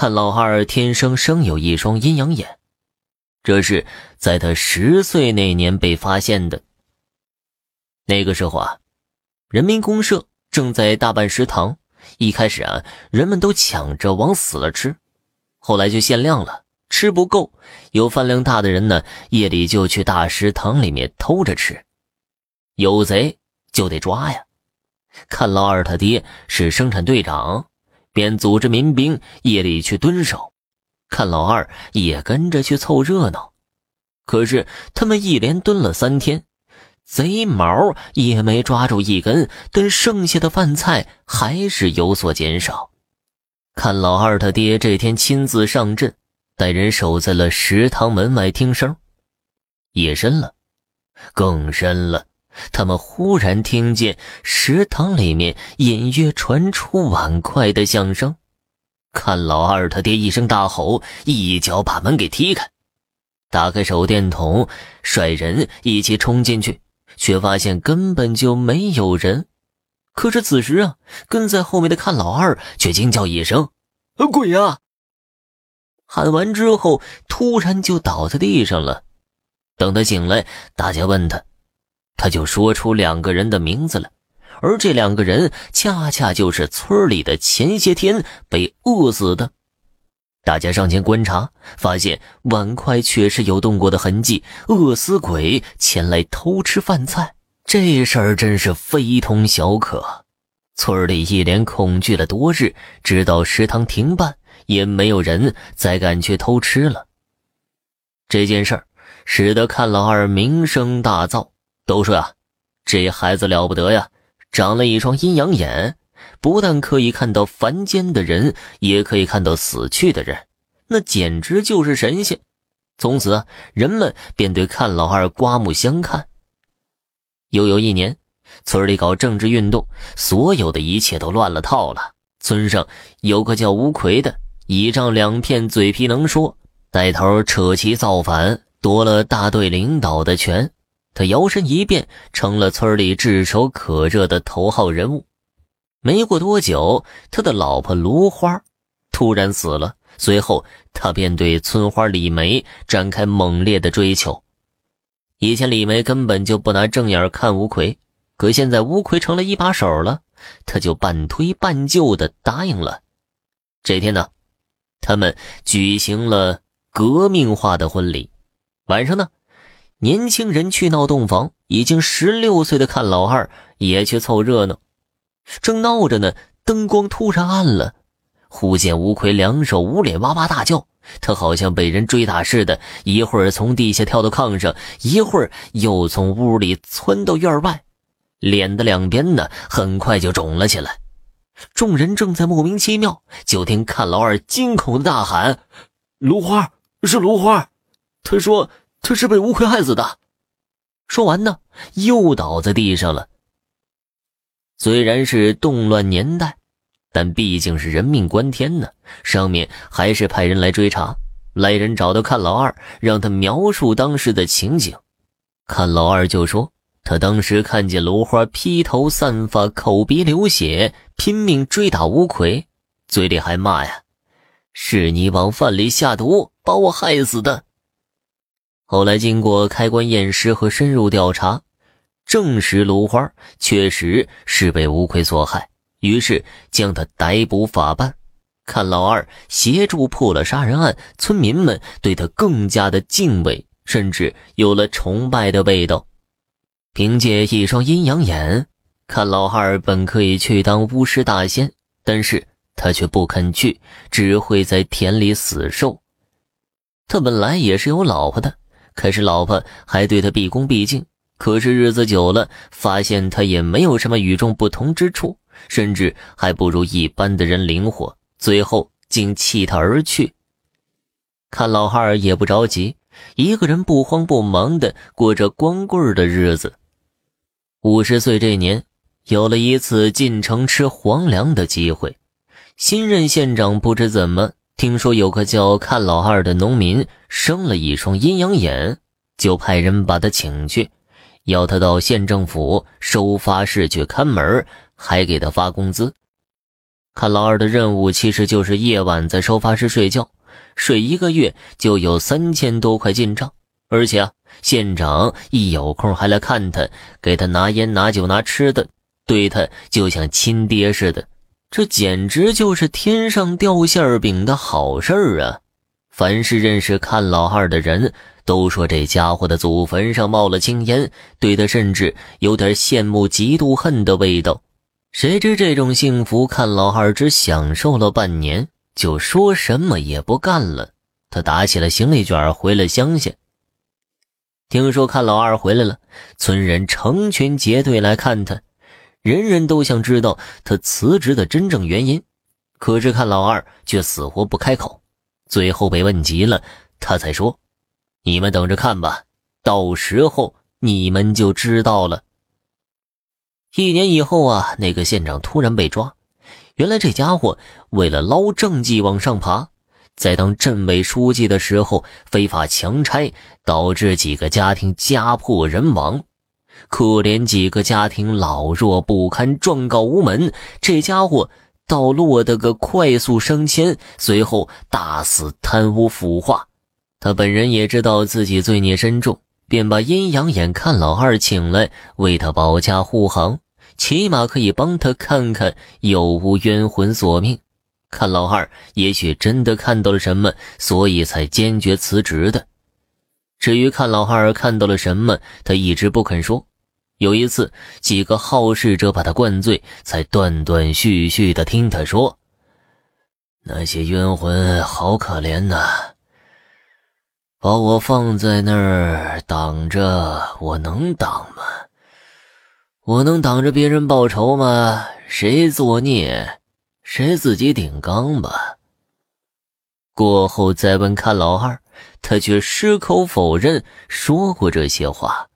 看老二天生生有一双阴阳眼，这是在他十岁那年被发现的。那个时候啊，人民公社正在大办食堂，一开始啊，人们都抢着往死了吃，后来就限量了，吃不够，有饭量大的人呢，夜里就去大食堂里面偷着吃，有贼就得抓呀。看老二他爹是生产队长，便组织民兵夜里去蹲守。看老二也跟着去凑热闹。可是他们一连蹲了三天，贼毛也没抓住一根，但剩下的饭菜还是有所减少。看老二他爹这天亲自上阵，带人守在了食堂门外听声。夜深了，更深了。他们忽然听见食堂里面隐约传出碗筷的响声，看老二他爹一声大吼，一脚把门给踢开，打开手电筒，率人一起冲进去，却发现根本就没有人。可是此时啊，跟在后面的看老二却惊叫一声：“鬼啊！”喊完之后，突然就倒在地上了。等他醒来，大家问他。他就说出两个人的名字了，而这两个人恰恰就是村里的前些天被饿死的。大家上前观察，发现碗筷确实有动过的痕迹，饿死鬼前来偷吃饭菜，这事儿真是非同小可。村里一连恐惧了多日，直到食堂停办，也没有人再敢去偷吃了。这件事儿使得看老二名声大噪。都说啊，这孩子了不得呀，长了一双阴阳眼，不但可以看到凡间的人，也可以看到死去的人，那简直就是神仙。从此啊，人们便对看老二刮目相看。又有一年，村里搞政治运动，所有的一切都乱了套了。村上有个叫吴奎的，倚仗两片嘴皮能说，带头扯旗造反，夺了大队领导的权。他摇身一变成了村里炙手可热的头号人物。没过多久，他的老婆芦花突然死了。随后，他便对村花李梅展开猛烈的追求。以前李梅根本就不拿正眼看吴奎，可现在吴奎成了一把手了，他就半推半就的答应了。这天呢，他们举行了革命化的婚礼。晚上呢。年轻人去闹洞房，已经十六岁的看老二也去凑热闹。正闹着呢，灯光突然暗了，忽见吴奎两手捂脸，哇哇大叫。他好像被人追打似的，一会儿从地下跳到炕上，一会儿又从屋里窜到院外，脸的两边呢，很快就肿了起来。众人正在莫名其妙，就听看老二惊恐的大喊：“芦花，是芦花！”他说。他是被吴奎害死的。说完呢，又倒在地上了。虽然是动乱年代，但毕竟是人命关天呢。上面还是派人来追查。来人找到看老二，让他描述当时的情景。看老二就说，他当时看见芦花披头散发、口鼻流血，拼命追打吴奎，嘴里还骂呀：“是你往饭里下毒，把我害死的。”后来经过开棺验尸和深入调查，证实芦花确实是被吴奎所害，于是将他逮捕法办。看老二协助破了杀人案，村民们对他更加的敬畏，甚至有了崇拜的味道。凭借一双阴阳眼，看老二本可以去当巫师大仙，但是他却不肯去，只会在田里死受。他本来也是有老婆的。可是老婆还对他毕恭毕敬，可是日子久了，发现他也没有什么与众不同之处，甚至还不如一般的人灵活，最后竟弃他而去。看老汉也不着急，一个人不慌不忙的过着光棍的日子。五十岁这年，有了一次进城吃皇粮的机会，新任县长不知怎么。听说有个叫看老二的农民生了一双阴阳眼，就派人把他请去，要他到县政府收发室去看门，还给他发工资。看老二的任务其实就是夜晚在收发室睡觉，睡一个月就有三千多块进账，而且啊，县长一有空还来看他，给他拿烟、拿酒、拿吃的，对他就像亲爹似的，这简直就是天上掉馅饼的好事儿啊！凡是认识看老二的人都说这家伙的祖坟上冒了青烟，对他甚至有点羡慕、嫉妒、恨的味道。谁知这种幸福，看老二只享受了半年，就说什么也不干了。他打起了行李卷，回了乡下。听说看老二回来了，村人成群结队来看他，人人都想知道他辞职的真正原因。可是看老二却死活不开口，最后被问急了，他才说：“你们等着看吧，到时候你们就知道了。”一年以后啊，那个县长突然被抓。原来这家伙为了捞政绩往上爬，在当镇委书记的时候非法强拆，导致几个家庭家破人亡。可怜几个家庭老弱不堪，状告无门。这家伙倒落得个快速升迁，随后大肆贪污腐化。他本人也知道自己罪孽深重。便把阴阳眼看老二请来，为他保驾护航，起码可以帮他看看有无冤魂索命。看老二也许真的看到了什么，所以才坚决辞职的。至于看老二看到了什么，他一直不肯说。有一次，几个好事者把他灌醉，才断断续续的听他说：“那些冤魂好可怜呐。”把我放在那儿挡着，我能挡吗？我能挡着别人报仇吗？谁作孽，谁自己顶缸吧。过后再问看老二，他却矢口否认说过这些话。